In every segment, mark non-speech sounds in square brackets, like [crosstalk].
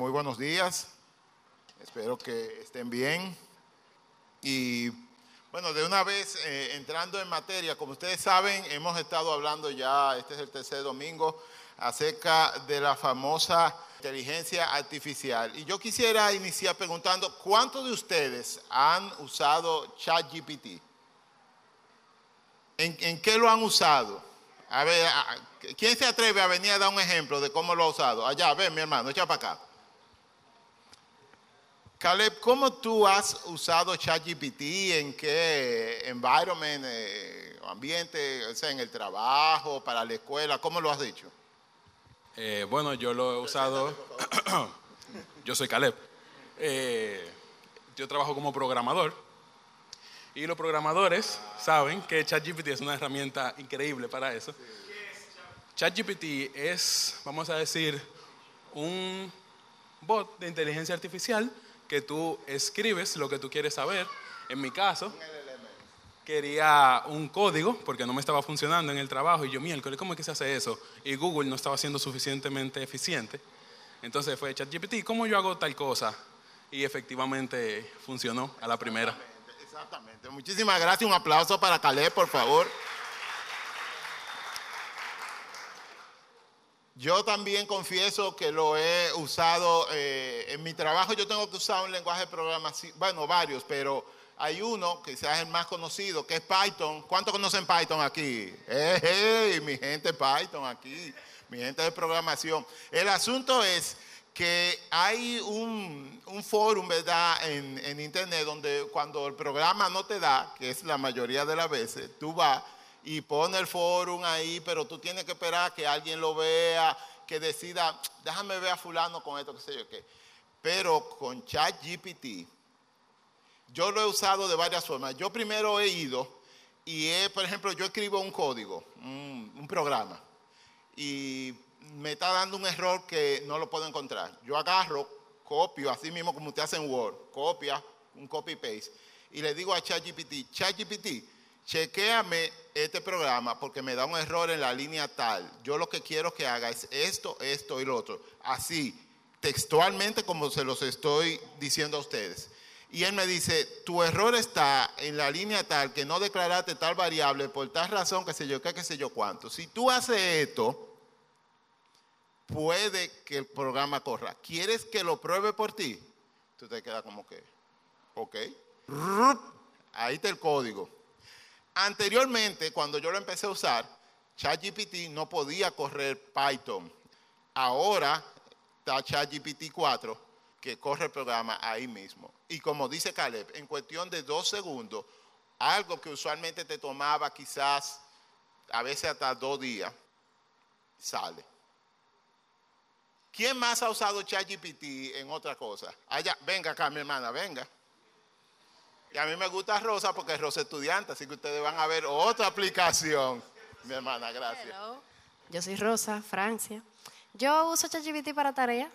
muy buenos días. Espero que estén bien. Y bueno, de una vez eh, entrando en materia, como ustedes saben, hemos estado hablando ya, este es el tercer domingo, acerca de la famosa inteligencia artificial. Y yo quisiera iniciar preguntando, ¿cuántos de ustedes han usado ChatGPT? ¿En, ¿En qué lo han usado? A ver, ¿quién se atreve a venir a dar un ejemplo de cómo lo ha usado? Allá, ven mi hermano, echa para acá. Caleb, ¿cómo tú has usado ChatGPT? ¿En qué environment, eh, ambiente, o sea, en el trabajo, para la escuela? ¿Cómo lo has dicho? Eh, bueno, yo lo he usado. [coughs] yo soy Caleb. Eh, yo trabajo como programador. Y los programadores saben que ChatGPT es una herramienta increíble para eso. ChatGPT es, vamos a decir, un bot de inteligencia artificial que tú escribes lo que tú quieres saber. En mi caso, quería un código porque no me estaba funcionando en el trabajo y yo, miércoles, ¿cómo es que se hace eso? Y Google no estaba siendo suficientemente eficiente. Entonces fue ChatGPT, ¿cómo yo hago tal cosa? Y efectivamente funcionó a la primera. Exactamente. Muchísimas gracias. Un aplauso para Caleb, por favor. Yo también confieso que lo he usado eh, en mi trabajo. Yo tengo que usar un lenguaje de programación, bueno, varios, pero hay uno, quizás el más conocido, que es Python. ¿Cuántos conocen Python aquí? ¡Hey, mi gente Python aquí! Mi gente de programación. El asunto es que hay un, un forum, ¿verdad?, en Internet donde cuando el programa no te da, que es la mayoría de las veces, tú vas y pone el forum ahí, pero tú tienes que esperar que alguien lo vea, que decida, déjame ver a fulano con esto, qué sé yo qué. Pero con ChatGPT, yo lo he usado de varias formas. Yo primero he ido y, he, por ejemplo, yo escribo un código, un, un programa, y me está dando un error que no lo puedo encontrar. Yo agarro, copio, así mismo como usted hace Word, copia, un copy-paste, y le digo a ChatGPT, ChatGPT, chequéame este programa porque me da un error en la línea tal. Yo lo que quiero que haga es esto, esto y lo otro. Así, textualmente como se los estoy diciendo a ustedes. Y él me dice, tu error está en la línea tal que no declaraste tal variable por tal razón, que sé yo, qué, qué sé yo cuánto. Si tú haces esto, puede que el programa corra. ¿Quieres que lo pruebe por ti? Tú te quedas como que, ok. Ahí está el código. Anteriormente, cuando yo lo empecé a usar, ChatGPT no podía correr Python. Ahora está ChatGPT 4 que corre el programa ahí mismo. Y como dice Caleb, en cuestión de dos segundos, algo que usualmente te tomaba quizás a veces hasta dos días, sale. ¿Quién más ha usado ChatGPT en otra cosa? Allá, venga acá, mi hermana, venga. Y a mí me gusta Rosa porque es Rosa estudiante, así que ustedes van a ver otra aplicación. Mi hermana, gracias. Hello. Yo soy Rosa, Francia. Yo uso ChatGPT para tarea.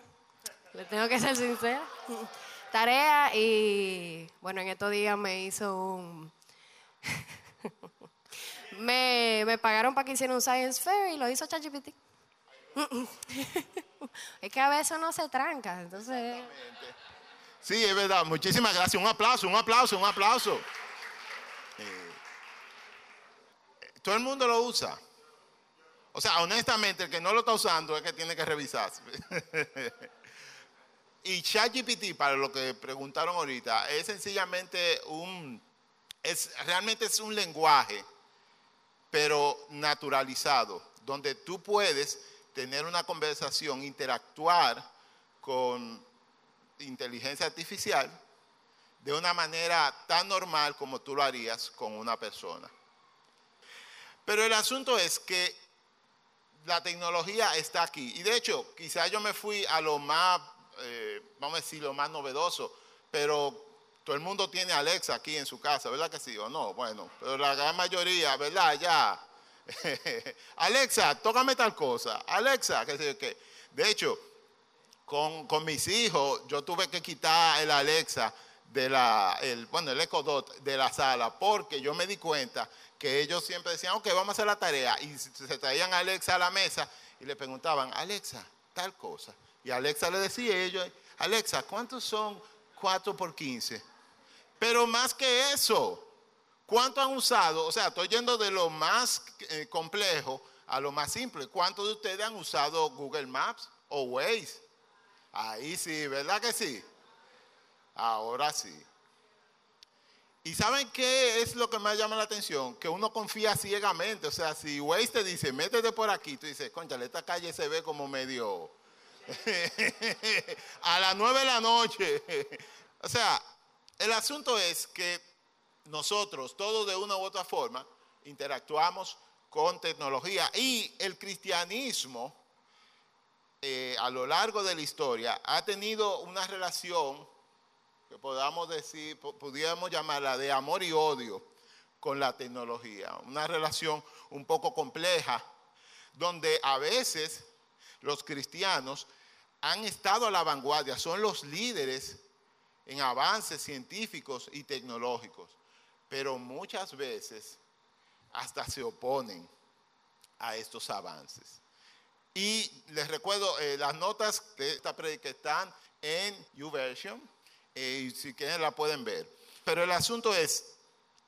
Le tengo que ser sincera. [laughs] Tarea y bueno, en estos días me hizo un... [laughs] me, me pagaron para que hiciera un Science Fair y lo hizo ChatGPT. [laughs] es que a veces uno se tranca, entonces... Sí, es verdad. Muchísimas gracias. Un aplauso, un aplauso, un aplauso. Eh, todo el mundo lo usa. O sea, honestamente, el que no lo está usando es que tiene que revisarse. [laughs] y ChatGPT, para lo que preguntaron ahorita, es sencillamente un, es, realmente es un lenguaje, pero naturalizado, donde tú puedes tener una conversación, interactuar con inteligencia artificial de una manera tan normal como tú lo harías con una persona. Pero el asunto es que la tecnología está aquí. Y de hecho, quizás yo me fui a lo más, eh, vamos a decir, lo más novedoso, pero todo el mundo tiene Alexa aquí en su casa, ¿verdad que sí o no? Bueno, pero la gran mayoría, ¿verdad? Ya. [laughs] Alexa, tócame tal cosa. Alexa, qué sé yo qué. De hecho, con, mis hijos, yo tuve que quitar el Alexa de la, el, bueno, el Dot de la sala, porque yo me di cuenta que ellos siempre decían, ok, vamos a hacer la tarea, y se traían a Alexa a la mesa y le preguntaban, Alexa, tal cosa. Y Alexa le decía a ellos, Alexa, ¿cuántos son 4 por 15? Pero más que eso, ¿cuánto han usado? O sea, estoy yendo de lo más eh, complejo a lo más simple. ¿Cuántos de ustedes han usado Google Maps o Waze? Ahí sí, ¿verdad que sí? Ahora sí. ¿Y saben qué es lo que más llama la atención? Que uno confía ciegamente. O sea, si Waze te dice, métete por aquí, tú dices, conchale, esta calle se ve como medio... [laughs] a las nueve de la noche. [laughs] o sea, el asunto es que nosotros, todos de una u otra forma, interactuamos con tecnología y el cristianismo eh, a lo largo de la historia ha tenido una relación que podamos decir, pudiéramos llamarla de amor y odio con la tecnología. Una relación un poco compleja, donde a veces los cristianos han estado a la vanguardia, son los líderes en avances científicos y tecnológicos, pero muchas veces hasta se oponen a estos avances. Y les recuerdo, eh, las notas de esta predica están en YouVersion, y si quieren la pueden ver. Pero el asunto es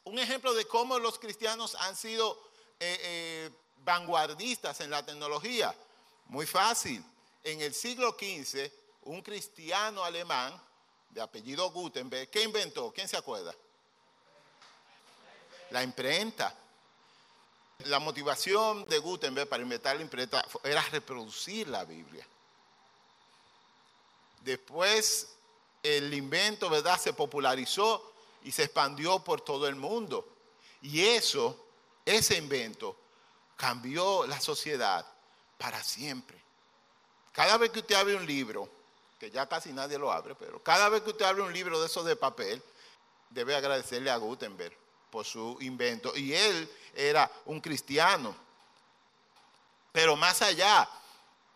un ejemplo de cómo los cristianos han sido eh, eh, vanguardistas en la tecnología. Muy fácil. En el siglo XV, un cristiano alemán de apellido Gutenberg, ¿qué inventó? ¿Quién se acuerda? La imprenta. La motivación de Gutenberg para inventar la imprenta era reproducir la Biblia. Después el invento, ¿verdad? Se popularizó y se expandió por todo el mundo. Y eso, ese invento, cambió la sociedad para siempre. Cada vez que usted abre un libro, que ya casi nadie lo abre, pero cada vez que usted abre un libro de esos de papel, debe agradecerle a Gutenberg por su invento. Y él era un cristiano. Pero más allá,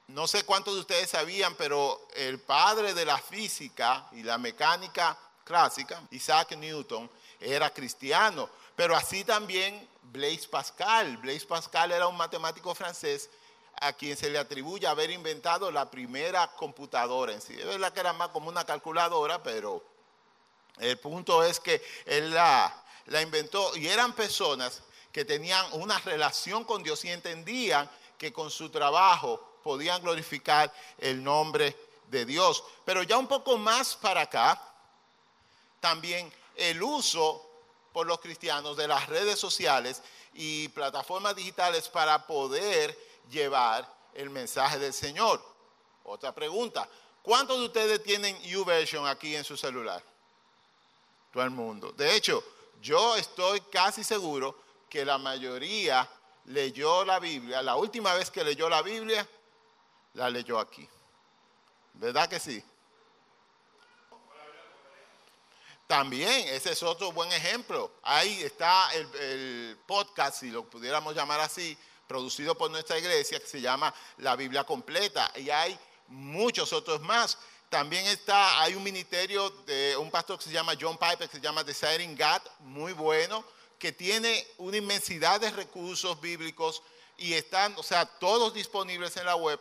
no sé cuántos de ustedes sabían, pero el padre de la física y la mecánica clásica, Isaac Newton, era cristiano. Pero así también Blaise Pascal. Blaise Pascal era un matemático francés a quien se le atribuye haber inventado la primera computadora en sí. Es verdad que era más como una calculadora, pero el punto es que él la, la inventó y eran personas que tenían una relación con Dios y entendían que con su trabajo podían glorificar el nombre de Dios. Pero ya un poco más para acá, también el uso por los cristianos de las redes sociales y plataformas digitales para poder llevar el mensaje del Señor. Otra pregunta, ¿cuántos de ustedes tienen YouVersion aquí en su celular? Todo el mundo. De hecho, yo estoy casi seguro que la mayoría leyó la Biblia, la última vez que leyó la Biblia la leyó aquí. ¿Verdad que sí? También, ese es otro buen ejemplo. Ahí está el, podcast, si lo pudiéramos llamar así, producido por nuestra iglesia, que se llama La Biblia Completa. Y hay muchos otros más. También está, hay un ministerio de un pastor que se llama John Piper, que se llama Desiring God, muy bueno, que tiene una inmensidad de recursos bíblicos y están, o sea, todos disponibles en la web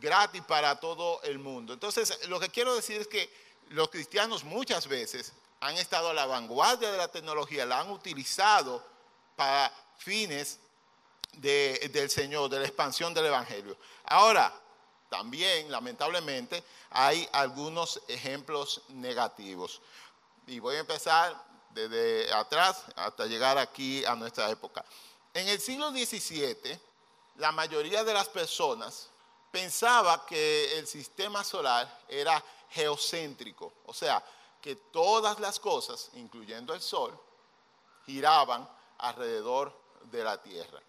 gratis para todo el mundo. Entonces, lo que quiero decir es que los cristianos muchas veces han estado a la vanguardia de la tecnología, la han utilizado para fines del Señor, de la expansión del Evangelio. Ahora, también, lamentablemente, hay algunos ejemplos negativos. Y voy a empezar desde atrás hasta llegar aquí a nuestra época. En el siglo XVII, la mayoría de las personas pensaba que el sistema solar era geocéntrico, o sea, que todas las cosas, incluyendo el Sol, giraban alrededor de la Tierra.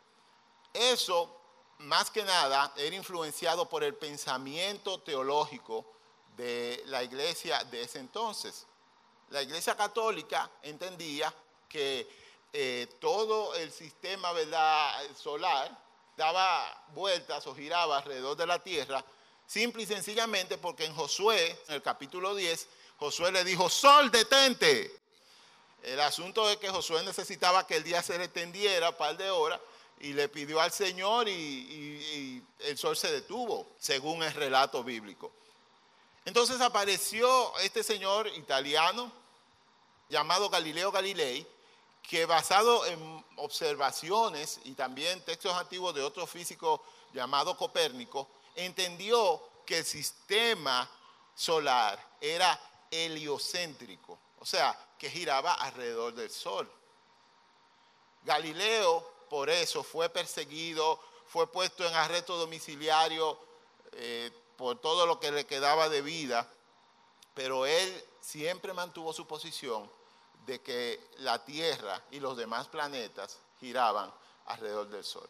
Eso, más que nada, era influenciado por el pensamiento teológico de la iglesia de ese entonces. La iglesia católica entendía que eh, todo el sistema ¿verdad? solar daba vueltas o giraba alrededor de la tierra, simple y sencillamente porque en Josué, en el capítulo 10, Josué le dijo, sol, detente. El asunto es que Josué necesitaba que el día se extendiera un par de horas y le pidió al Señor y, el sol se detuvo, según el relato bíblico. Entonces apareció este señor italiano llamado Galileo Galilei, que basado en observaciones y también textos antiguos de otro físico llamado Copérnico, entendió que el sistema solar era heliocéntrico, o sea, que giraba alrededor del Sol. Galileo, por eso, fue perseguido, fue puesto en arresto domiciliario eh, por todo lo que le quedaba de vida, pero él siempre mantuvo su posición de que la Tierra y los demás planetas giraban alrededor del Sol,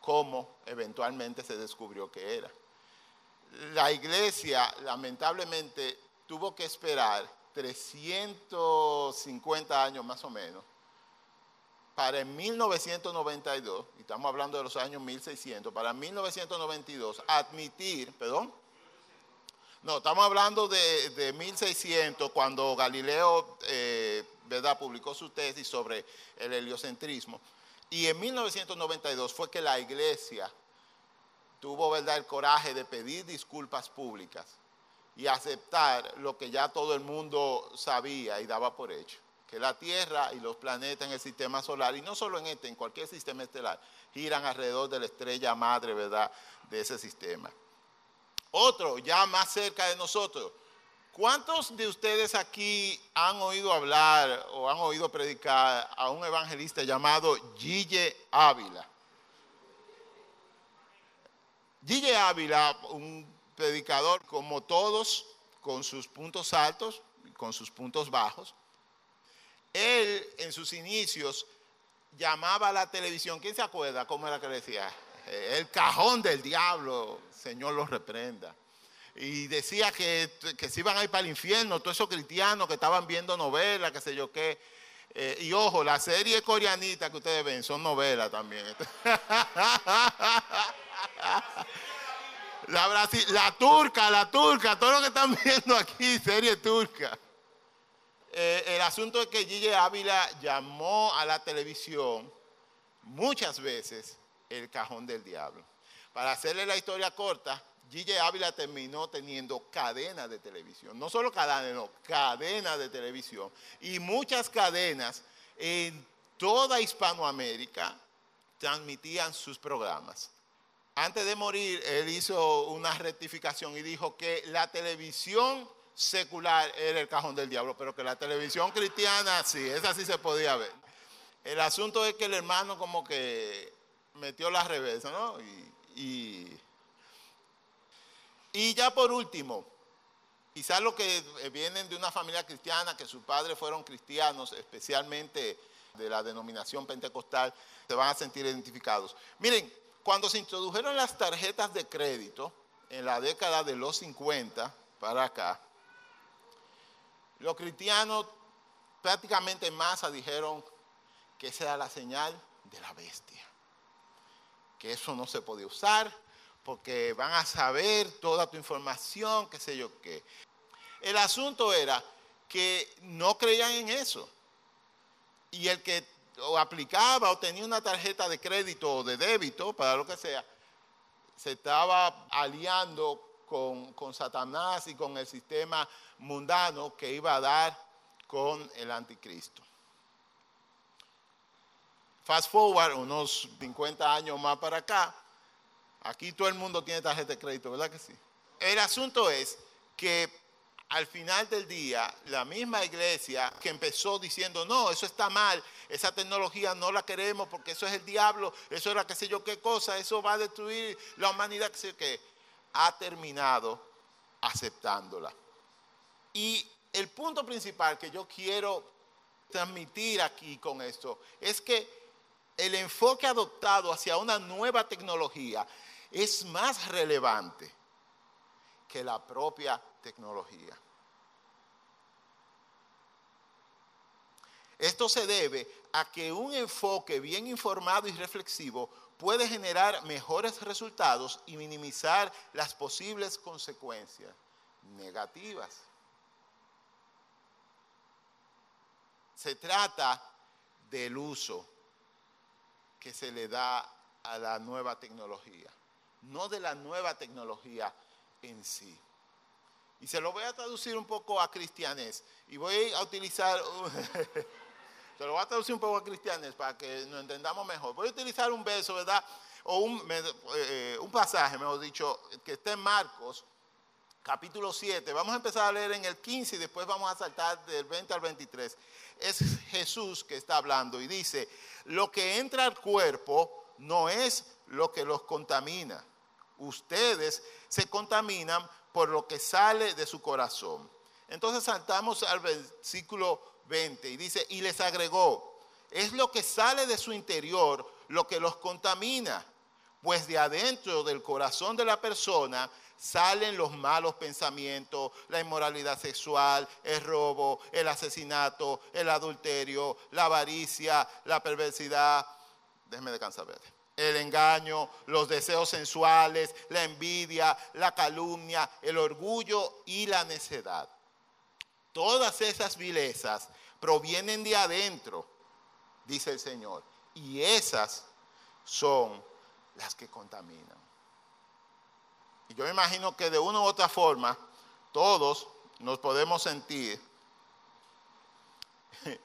como eventualmente se descubrió que era. La iglesia, lamentablemente, tuvo que esperar 350 años más o menos para en 1992, y estamos hablando de los años 1600, para 1992 admitir, perdón, no, estamos hablando de, 1600, cuando Galileo eh, ¿verdad? publicó su tesis sobre el heliocentrismo, y en 1992 fue que la iglesia tuvo ¿verdad? el coraje de pedir disculpas públicas y aceptar lo que ya todo el mundo sabía y daba por hecho que la Tierra y los planetas en el sistema solar, y no solo en este, en cualquier sistema estelar, giran alrededor de la estrella madre, ¿verdad?, de ese sistema. Otro, ya más cerca de nosotros. ¿Cuántos de ustedes aquí han oído hablar o han oído predicar a un evangelista llamado Gille Ávila? Gille Ávila, un predicador como todos, con sus puntos altos con sus puntos bajos, él en sus inicios llamaba a la televisión, ¿quién se acuerda cómo era que decía? Eh, el cajón del diablo, Señor los reprenda. Y decía que, que se iban a ir para el infierno, todos esos cristianos que estaban viendo novelas, qué sé yo qué. Eh, y ojo, la serie coreanita que ustedes ven son novelas también. [laughs] La, la turca, la turca, todo lo que están viendo aquí, serie turca. Eh, el asunto es que Gille Ávila llamó a la televisión muchas veces el cajón del diablo. Para hacerle la historia corta, Gille Ávila terminó teniendo cadenas de televisión. No solo cadenas, no, cadenas de televisión. Y muchas cadenas en toda Hispanoamérica transmitían sus programas. Antes de morir, él hizo una rectificación y dijo que la televisión secular era el cajón del diablo, pero que la televisión cristiana sí, esa sí se podía ver. El asunto es que el hermano como que metió la reversa, ¿no? Y, y, ya por último, quizás los que vienen de una familia cristiana, que sus padres fueron cristianos, especialmente de la denominación pentecostal, se van a sentir identificados. Miren, cuando se introdujeron las tarjetas de crédito en la década de los 50 para acá, los cristianos prácticamente en masa dijeron que esa era la señal de la bestia, que eso no se podía usar porque van a saber toda tu información, qué sé yo qué. El asunto era que no creían en eso. Y el que aplicaba o tenía una tarjeta de crédito o de débito, para lo que sea, se estaba aliando con, Satanás y con el sistema mundano que iba a dar con el anticristo. Fast forward unos 50 años más para acá, aquí todo el mundo tiene tarjeta de crédito, ¿verdad que sí? El asunto es que al final del día, la misma iglesia que empezó diciendo, no, eso está mal, esa tecnología no la queremos porque eso es el diablo, eso era qué sé yo qué cosa, eso va a destruir la humanidad, qué sé qué ha terminado aceptándola. Y el punto principal que yo quiero transmitir aquí con esto es que el enfoque adoptado hacia una nueva tecnología es más relevante que la propia tecnología. Esto se debe a que un enfoque bien informado y reflexivo puede generar mejores resultados y minimizar las posibles consecuencias negativas. Se trata del uso que se le da a la nueva tecnología, no de la nueva tecnología en sí. Y se lo voy a traducir un poco a cristianés. Y voy a utilizar, [laughs] se lo voy a traducir un poco a cristianés para que nos entendamos mejor. Voy a utilizar un verso, ¿verdad? O un, eh, un pasaje, mejor dicho, que está en Marcos, capítulo 7. Vamos a empezar a leer en el 15 y después vamos a saltar del 20 al 23. Es Jesús que está hablando y dice, lo que entra al cuerpo no es lo que los contamina. Ustedes se contaminan por lo que sale de su corazón. Entonces saltamos al versículo 20 y dice, y les agregó, es lo que sale de su interior lo que los contamina, pues de adentro del corazón de la persona salen los malos pensamientos, la inmoralidad sexual, el robo, el asesinato, el adulterio, la avaricia, la perversidad. Déjeme descansar, el engaño, los deseos sensuales, la envidia, la calumnia, el orgullo y la necedad. Todas esas vilezas provienen de adentro, dice el Señor, y esas son las que contaminan. Y yo me imagino que de una u otra forma todos nos podemos sentir [laughs]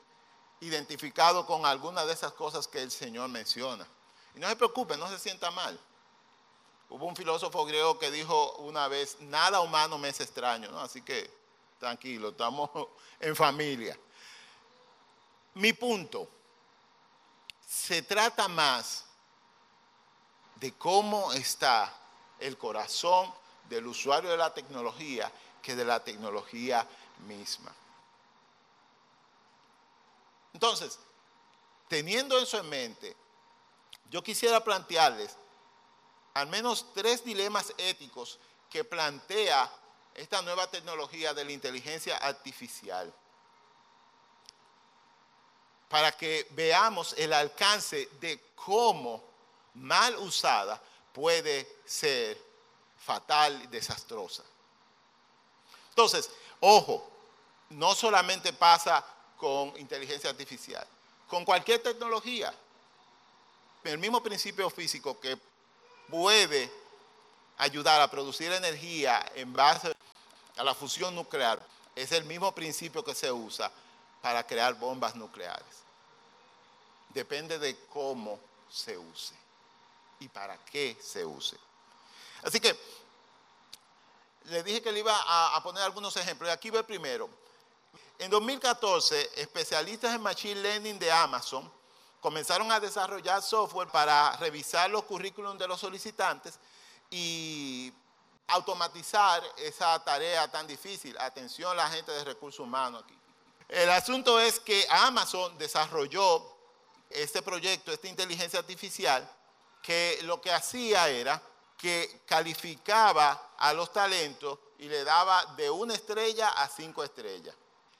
identificados con alguna de esas cosas que el Señor menciona. Y no se preocupe, no se sienta mal. Hubo un filósofo griego que dijo una vez, nada humano me es extraño, ¿no? Así que tranquilo, estamos [laughs] en familia. Mi punto, se trata más de cómo está el corazón del usuario de la tecnología que de la tecnología misma. Entonces, teniendo eso en mente, yo quisiera plantearles al menos tres dilemas éticos que plantea esta nueva tecnología de la inteligencia artificial para que veamos el alcance de cómo mal usada puede ser fatal y desastrosa. Entonces, ojo, no solamente pasa con inteligencia artificial, con cualquier tecnología el mismo principio físico que puede ayudar a producir energía en base a la fusión nuclear, es el mismo principio que se usa para crear bombas nucleares. Depende de cómo se use y para qué se use. Así que le dije que le iba a, poner algunos ejemplos. Y aquí va el primero. En 2014, especialistas en Machine Learning de Amazon comenzaron a desarrollar software para revisar los currículums de los solicitantes y automatizar esa tarea tan difícil. Atención la gente de recursos humanos aquí. El asunto es que Amazon desarrolló este proyecto, esta inteligencia artificial, que lo que hacía era que calificaba a los talentos y le daba de una estrella a cinco estrellas.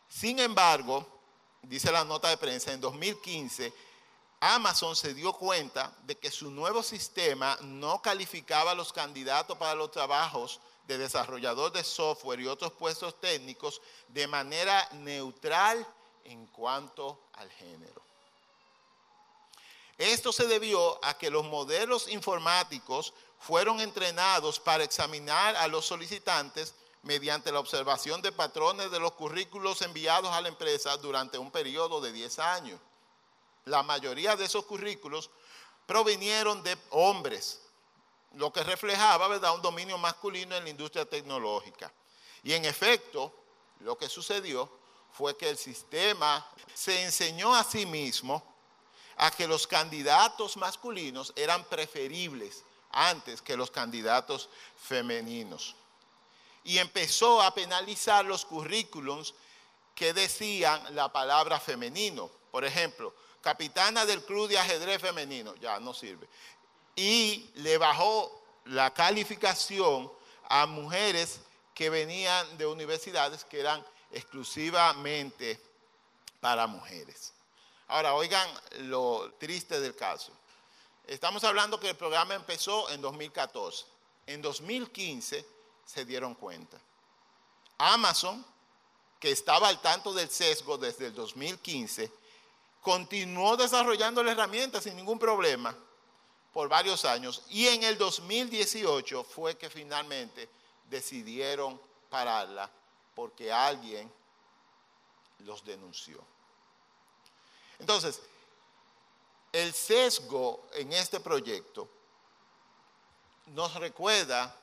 Sin embargo, dice la nota de prensa, en 2015 Amazon se dio cuenta de que su nuevo sistema no calificaba a los candidatos para los trabajos de desarrollador de software y otros puestos técnicos de manera neutral en cuanto al género. Esto se debió a que los modelos informáticos fueron entrenados para examinar a los solicitantes mediante la observación de patrones de los currículos enviados a la empresa durante un periodo de 10 años la mayoría de esos currículos provinieron de hombres, lo que reflejaba ¿verdad? un dominio masculino en la industria tecnológica. Y en efecto, lo que sucedió fue que el sistema se enseñó a sí mismo a que los candidatos masculinos eran preferibles antes que los candidatos femeninos. Y empezó a penalizar los currículums que decían la palabra femenino. Por ejemplo, capitana del club de ajedrez femenino, ya no sirve. Y le bajó la calificación a mujeres que venían de universidades que eran exclusivamente para mujeres. Ahora, oigan lo triste del caso. Estamos hablando que el programa empezó en 2014. En 2015 se dieron cuenta. Amazon, que estaba al tanto del sesgo desde el 2015, continuó desarrollando la herramienta sin ningún problema por varios años y en el 2018 fue que finalmente decidieron pararla porque alguien los denunció. Entonces, el sesgo en este proyecto nos recuerda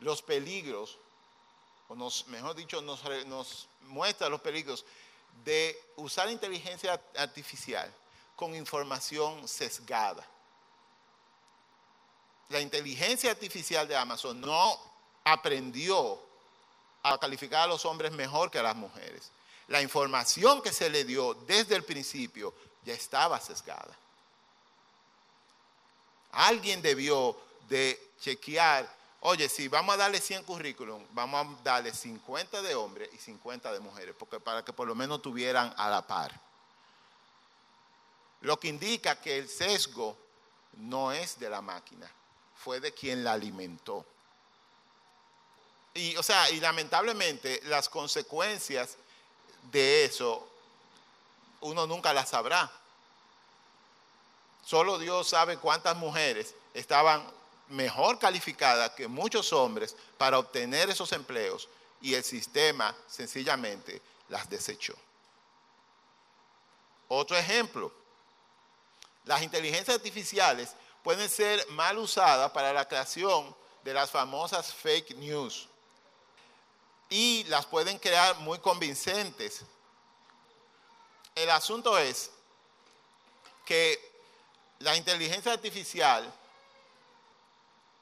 los peligros, o nos, mejor dicho, nos, nos muestra los peligros de usar inteligencia artificial con información sesgada. La inteligencia artificial de Amazon no aprendió a calificar a los hombres mejor que a las mujeres. La información que se le dio desde el principio ya estaba sesgada. Alguien debió de chequear, oye, si vamos a darle 100 currículum, vamos a darle 50 de hombres y 50 de mujeres, porque para que por lo menos tuvieran a la par. Lo que indica que el sesgo no es de la máquina, fue de quien la alimentó. Y, o sea, y lamentablemente las consecuencias de eso uno nunca las sabrá. Solo Dios sabe cuántas mujeres estaban mejor calificadas que muchos hombres para obtener esos empleos y el sistema sencillamente las desechó. Otro ejemplo, las inteligencias artificiales pueden ser mal usadas para la creación de las famosas fake news y las pueden crear muy convincentes. El asunto es que la inteligencia artificial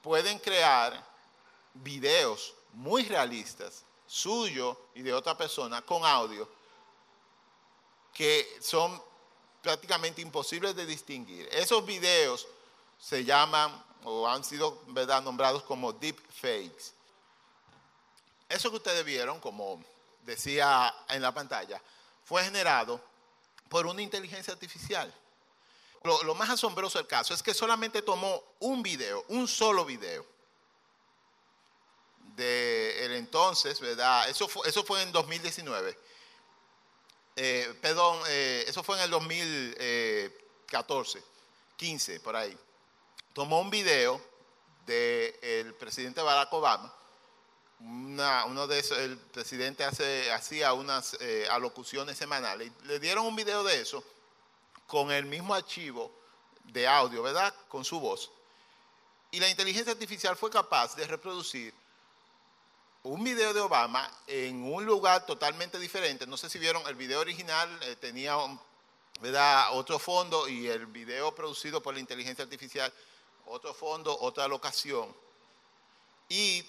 pueden crear videos muy realistas, suyo y de otra persona, con audio, que son prácticamente imposibles de distinguir. Esos videos se llaman o han sido nombrados como deep fakes. Eso que ustedes vieron, como decía en la pantalla, fue generado por una inteligencia artificial. Lo, más asombroso del caso es que solamente tomó un video, un solo video de el entonces, ¿verdad? Eso fue, eso fue en 2019. Eh, perdón, eh, eso fue en el 2014, 15, por ahí. Tomó un video del presidente Barack Obama uno de esos, el presidente hace, hacía unas eh, alocuciones semanales. Le dieron un video de eso con el mismo archivo de audio, ¿verdad? Con su voz. Y la inteligencia artificial fue capaz de reproducir un video de Obama en un lugar totalmente diferente. No sé si vieron el video original, eh, tenía ¿verdad? otro fondo y el video producido por la inteligencia artificial, otro fondo, otra locación. Y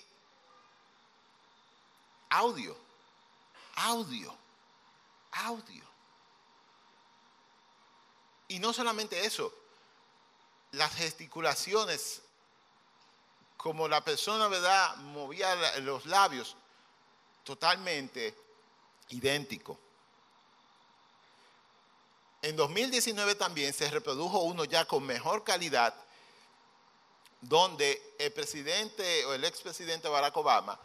audio, audio, audio. Y no solamente eso, las gesticulaciones, como la persona, ¿verdad?, movía los labios, totalmente idéntico. En 2019 también se reprodujo uno ya con mejor calidad, donde el presidente o el expresidente Barack Obama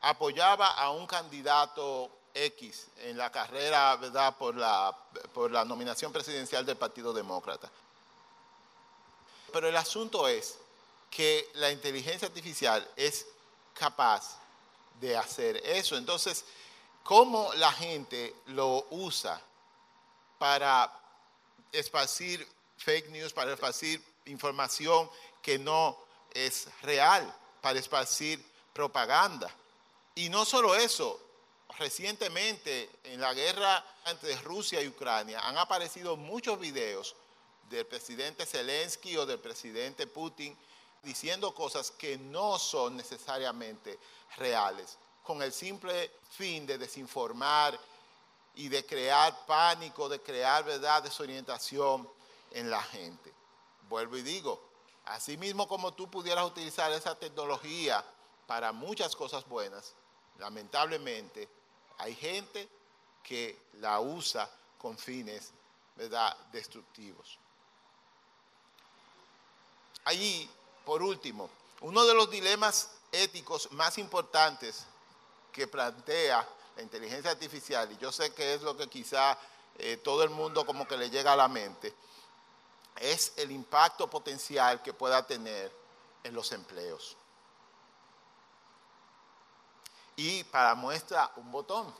apoyaba a un candidato X en la carrera, ¿verdad?, por la, por la nominación presidencial del Partido Demócrata. Pero el asunto es que la inteligencia artificial es capaz de hacer eso. Entonces, ¿cómo la gente lo usa para esparcir fake news, para esparcir información que no es real, para esparcir propaganda? Y no solo eso, recientemente en la guerra entre Rusia y Ucrania han aparecido muchos videos del presidente Zelensky o del presidente Putin diciendo cosas que no son necesariamente reales, con el simple fin de desinformar y de crear pánico, de crear verdad, desorientación en la gente. Vuelvo y digo, así mismo como tú pudieras utilizar esa tecnología para muchas cosas buenas, lamentablemente, hay gente que la usa con fines ¿verdad? destructivos. Allí, por último, uno de los dilemas éticos más importantes que plantea la inteligencia artificial, y yo sé que es lo que quizá eh, todo el mundo como que le llega a la mente, es el impacto potencial que pueda tener en los empleos. Y para muestra, un botón.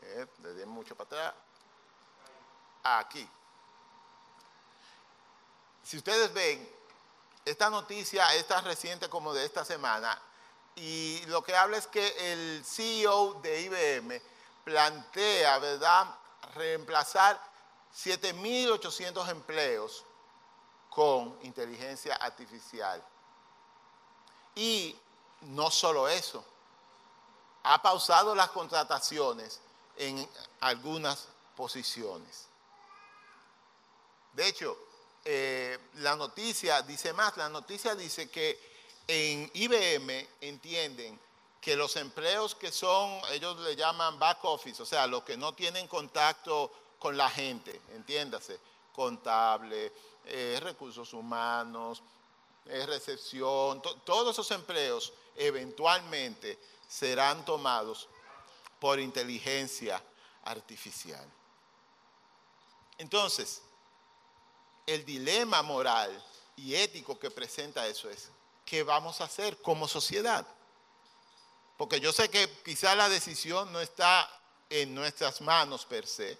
Eh, le di mucho para atrás. Aquí. Si ustedes ven, esta noticia es tan reciente como de esta semana. Y lo que habla es que el CEO de IBM plantea, ¿verdad?, reemplazar 7.800 empleos con inteligencia artificial. Y no solo eso, ha pausado las contrataciones en algunas posiciones. De hecho, eh, la noticia dice más, la noticia dice que en IBM entienden que los empleos que son, ellos le llaman back office, o sea, los que no tienen contacto con la gente, entiéndase, contable, eh, recursos humanos, eh, recepción, todos esos empleos eventualmente serán tomados por inteligencia artificial. Entonces, el dilema moral y ético que presenta eso es, ¿qué vamos a hacer como sociedad? Porque yo sé que quizá la decisión no está en nuestras manos per se,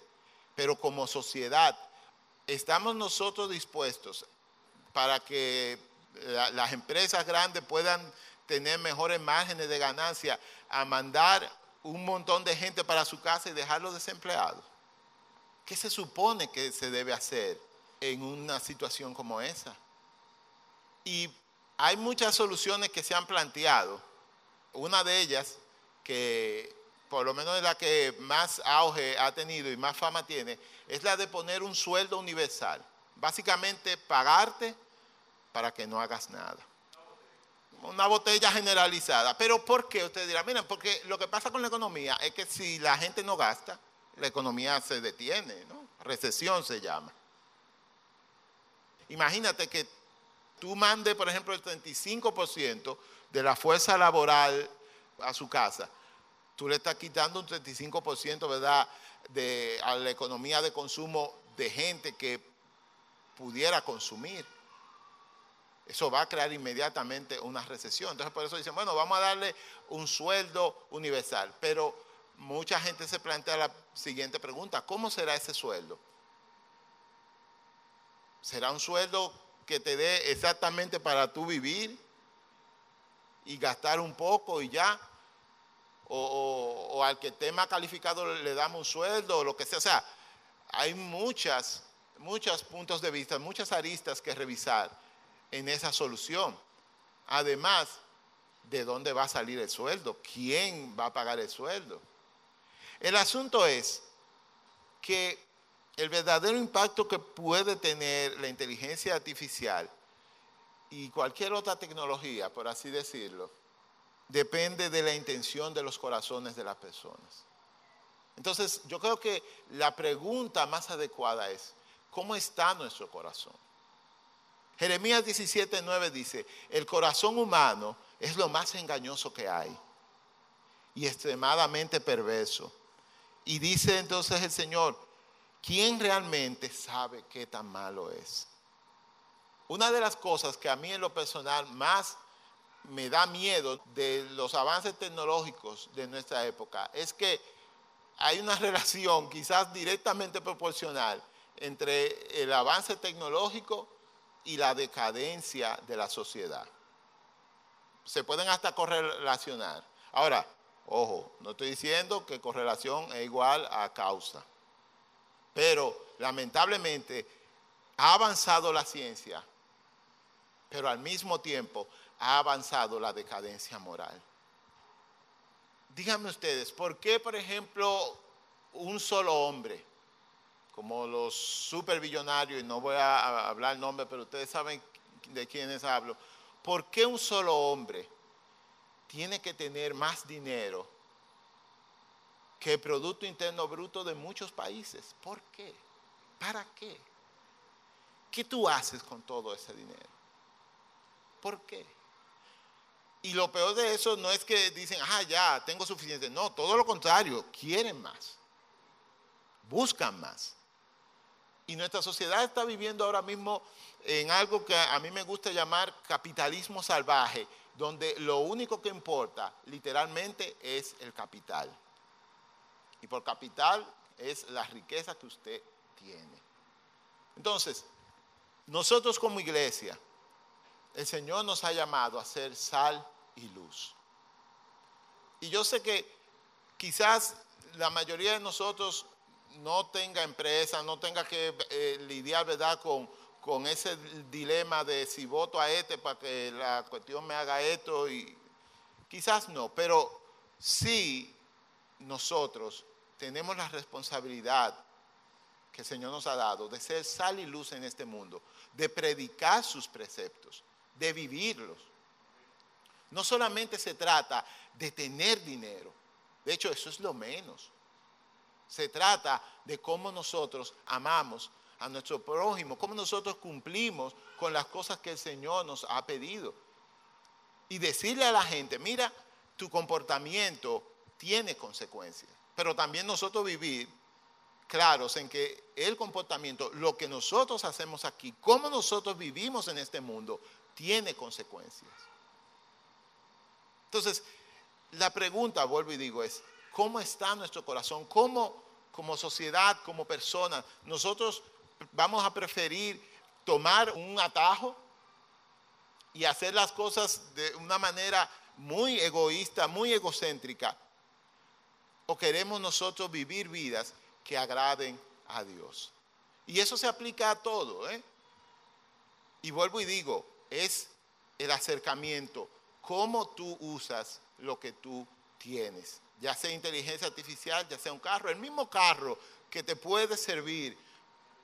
pero como sociedad estamos nosotros dispuestos para que las empresas grandes puedan tener mejores márgenes de ganancia a mandar un montón de gente para su casa y dejarlos desempleados. ¿Qué se supone que se debe hacer en una situación como esa? Y hay muchas soluciones que se han planteado. Una de ellas, que por lo menos es la que más auge ha tenido y más fama tiene, es la de poner un sueldo universal. Básicamente pagarte para que no hagas nada. Una botella generalizada. Pero ¿por qué? Ustedes dirán, miren, porque lo que pasa con la economía es que si la gente no gasta, la economía se detiene, ¿no? Recesión se llama. Imagínate que tú mandes, por ejemplo, el 35% de la fuerza laboral a su casa. Tú le estás quitando un 35%, ¿verdad?, de, a la economía de consumo de gente que pudiera consumir. Eso va a crear inmediatamente una recesión. Entonces por eso dicen, bueno, vamos a darle un sueldo universal. Pero mucha gente se plantea la siguiente pregunta, ¿cómo será ese sueldo? ¿Será un sueldo que te dé exactamente para tú vivir y gastar un poco y ya? o, al que esté más calificado le damos un sueldo o lo que sea. O sea, hay muchas, muchos puntos de vista, muchas aristas que revisar en esa solución. Además, ¿de dónde va a salir el sueldo? ¿Quién va a pagar el sueldo? El asunto es que el verdadero impacto que puede tener la inteligencia artificial y cualquier otra tecnología, por así decirlo, depende de la intención de los corazones de las personas. Entonces, yo creo que la pregunta más adecuada es, ¿cómo está nuestro corazón? Jeremías 17:9 dice, el corazón humano es lo más engañoso que hay y extremadamente perverso. Y dice entonces el Señor, ¿quién realmente sabe qué tan malo es? Una de las cosas que a mí en lo personal más me da miedo de los avances tecnológicos de nuestra época es que hay una [laughs] relación quizás directamente proporcional entre el avance tecnológico y la decadencia de la sociedad. Se pueden hasta correlacionar. Ahora, ojo, no estoy diciendo que correlación es igual a causa, pero lamentablemente ha avanzado la ciencia, pero al mismo tiempo ha avanzado la decadencia moral. Díganme ustedes, ¿por qué, por ejemplo, un solo hombre, como los superbillonarios, y no voy a hablar el nombre, pero ustedes saben de quiénes hablo, ¿por qué un solo hombre tiene que tener más dinero que el Producto Interno Bruto de muchos países? ¿Por qué? ¿Para qué? ¿Qué tú haces con todo ese dinero? ¿Por qué? Y lo peor de eso no es que dicen, ah, ya, tengo suficiente. No, todo lo contrario, quieren más. Buscan más. Y nuestra sociedad está viviendo ahora mismo en algo que a mí me gusta llamar capitalismo salvaje, donde lo único que importa literalmente es el capital. Y por capital es la riqueza que usted tiene. Entonces, nosotros como iglesia, el Señor nos ha llamado a ser sal y luz. Y yo sé que quizás la mayoría de nosotros no tenga empresa, no tenga que eh, lidiar, ¿verdad?, con, con ese dilema de si voto a este para que la cuestión me haga esto y quizás no, pero sí nosotros tenemos la responsabilidad que el Señor nos ha dado de ser sal y luz en este mundo, de predicar sus preceptos, de vivirlos. No solamente se trata de tener dinero, de hecho eso es lo menos. Se trata de cómo nosotros amamos a nuestro prójimo, cómo nosotros cumplimos con las cosas que el Señor nos ha pedido. Y decirle a la gente, mira, tu comportamiento tiene consecuencias, pero también nosotros vivir claros en que el comportamiento, lo que nosotros hacemos aquí, cómo nosotros vivimos en este mundo, tiene consecuencias. Entonces, la pregunta, vuelvo y digo, es, ¿cómo está nuestro corazón? ¿Cómo como sociedad, como persona, nosotros vamos a preferir tomar un atajo y hacer las cosas de una manera muy egoísta, muy egocéntrica? ¿O queremos nosotros vivir vidas que agraden a Dios? Y eso se aplica a todo. ¿eh? Y vuelvo y digo, es el acercamiento, cómo tú usas lo que tú tienes, ya sea inteligencia artificial, ya sea un carro, el mismo carro que te puede servir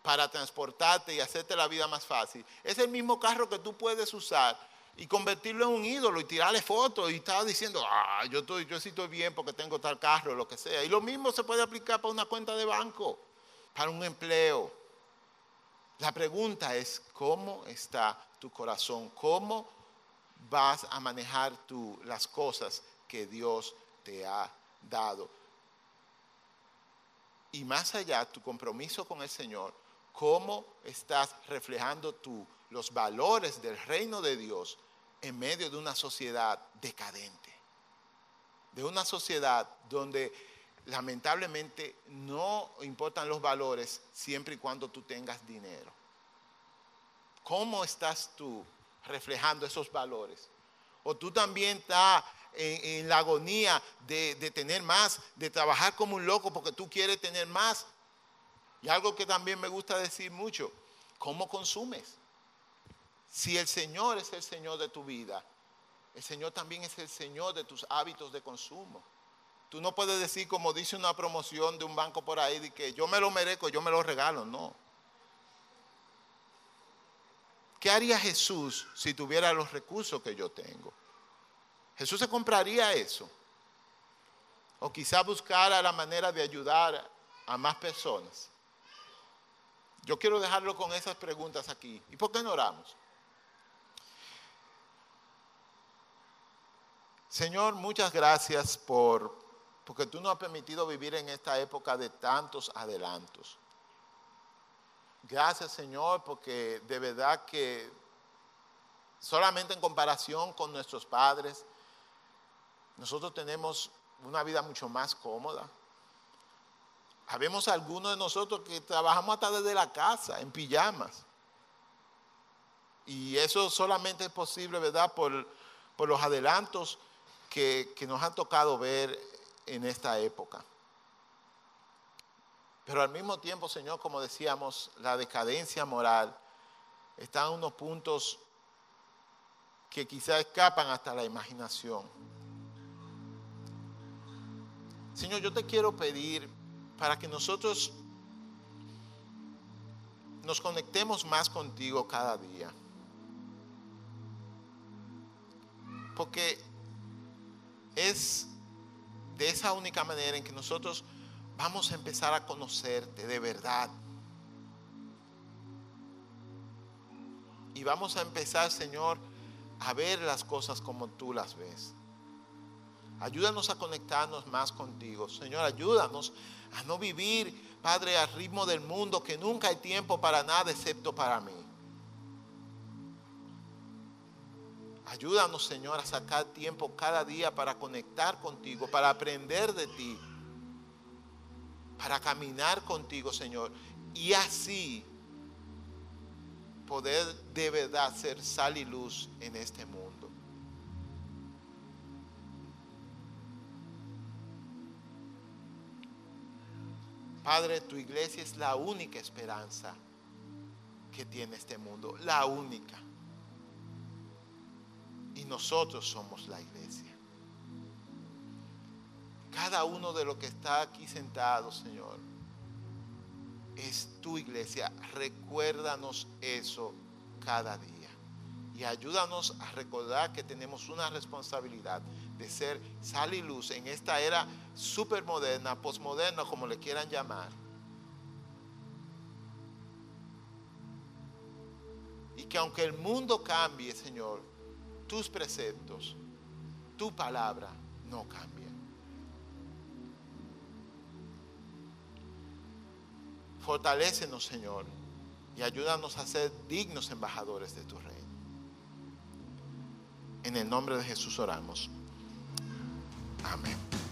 para transportarte y hacerte la vida más fácil. Es el mismo carro que tú puedes usar y convertirlo en un ídolo y tirarle fotos y estar diciendo, ah, yo, estoy, sí estoy bien porque tengo tal carro, lo que sea. Y lo mismo se puede aplicar para una cuenta de banco, para un empleo. La pregunta es, ¿cómo está tu corazón? ¿Cómo vas a manejar tú las cosas que Dios te ha dado? Y más allá, tu compromiso con el Señor cómo estás reflejando tú los valores del reino de Dios en medio de una sociedad decadente, de una sociedad donde lamentablemente no importan los valores siempre y cuando tú tengas dinero. ¿Cómo estás tú reflejando esos valores? O tú también estás en, la agonía de, de tener más, de trabajar como un loco porque tú quieres tener más y algo que también me gusta decir mucho, ¿cómo consumes? Si el Señor es el Señor de tu vida, el Señor también es el Señor de tus hábitos de consumo. Tú no puedes decir como dice una promoción de un banco por ahí, de que yo me lo merezco, yo me lo regalo, no. ¿Qué haría Jesús si tuviera los recursos que yo tengo? Jesús se compraría eso. O quizá buscara la manera de ayudar a más personas. Yo quiero dejarlo con esas preguntas aquí. ¿Y por qué no oramos? Señor, muchas gracias por porque tú nos has permitido vivir en esta época de tantos adelantos. Gracias, Señor, porque de verdad que solamente en comparación con nuestros padres, nosotros tenemos una vida mucho más cómoda. Habemos algunos de nosotros que trabajamos hasta desde la casa, en pijamas. Y eso solamente es posible, ¿verdad? Por, los adelantos que, que nos han tocado ver en esta época. Pero al mismo tiempo, Señor, como decíamos, la decadencia moral está en unos puntos que quizá escapan hasta la imaginación. Señor, yo te quiero pedir para que nosotros nos conectemos más contigo cada día. Porque es de esa única manera en que nosotros vamos a empezar a conocerte de verdad. Y vamos a empezar, Señor, a ver las cosas como tú las ves. Ayúdanos a conectarnos más contigo. Señor, ayúdanos a no vivir, Padre, al ritmo del mundo, que nunca hay tiempo para nada excepto para mí. Ayúdanos, Señor, a sacar tiempo cada día para conectar contigo, para aprender de ti, para caminar contigo, Señor. Y así poder de verdad ser sal y luz en este mundo. Padre, tu iglesia es la única esperanza que tiene este mundo, la única. Y nosotros somos la iglesia. Cada uno de los que está aquí sentado, Señor, es tu iglesia. Recuérdanos eso cada día. Y ayúdanos a recordar que tenemos una responsabilidad de ser sal y luz en esta era supermoderna, posmoderna, como le quieran llamar. Y que aunque el mundo cambie, Señor, tus preceptos, tu palabra no cambia. Fortalécenos, Señor, y ayúdanos a ser dignos embajadores de tu reino. En el nombre de Jesús oramos. Amén.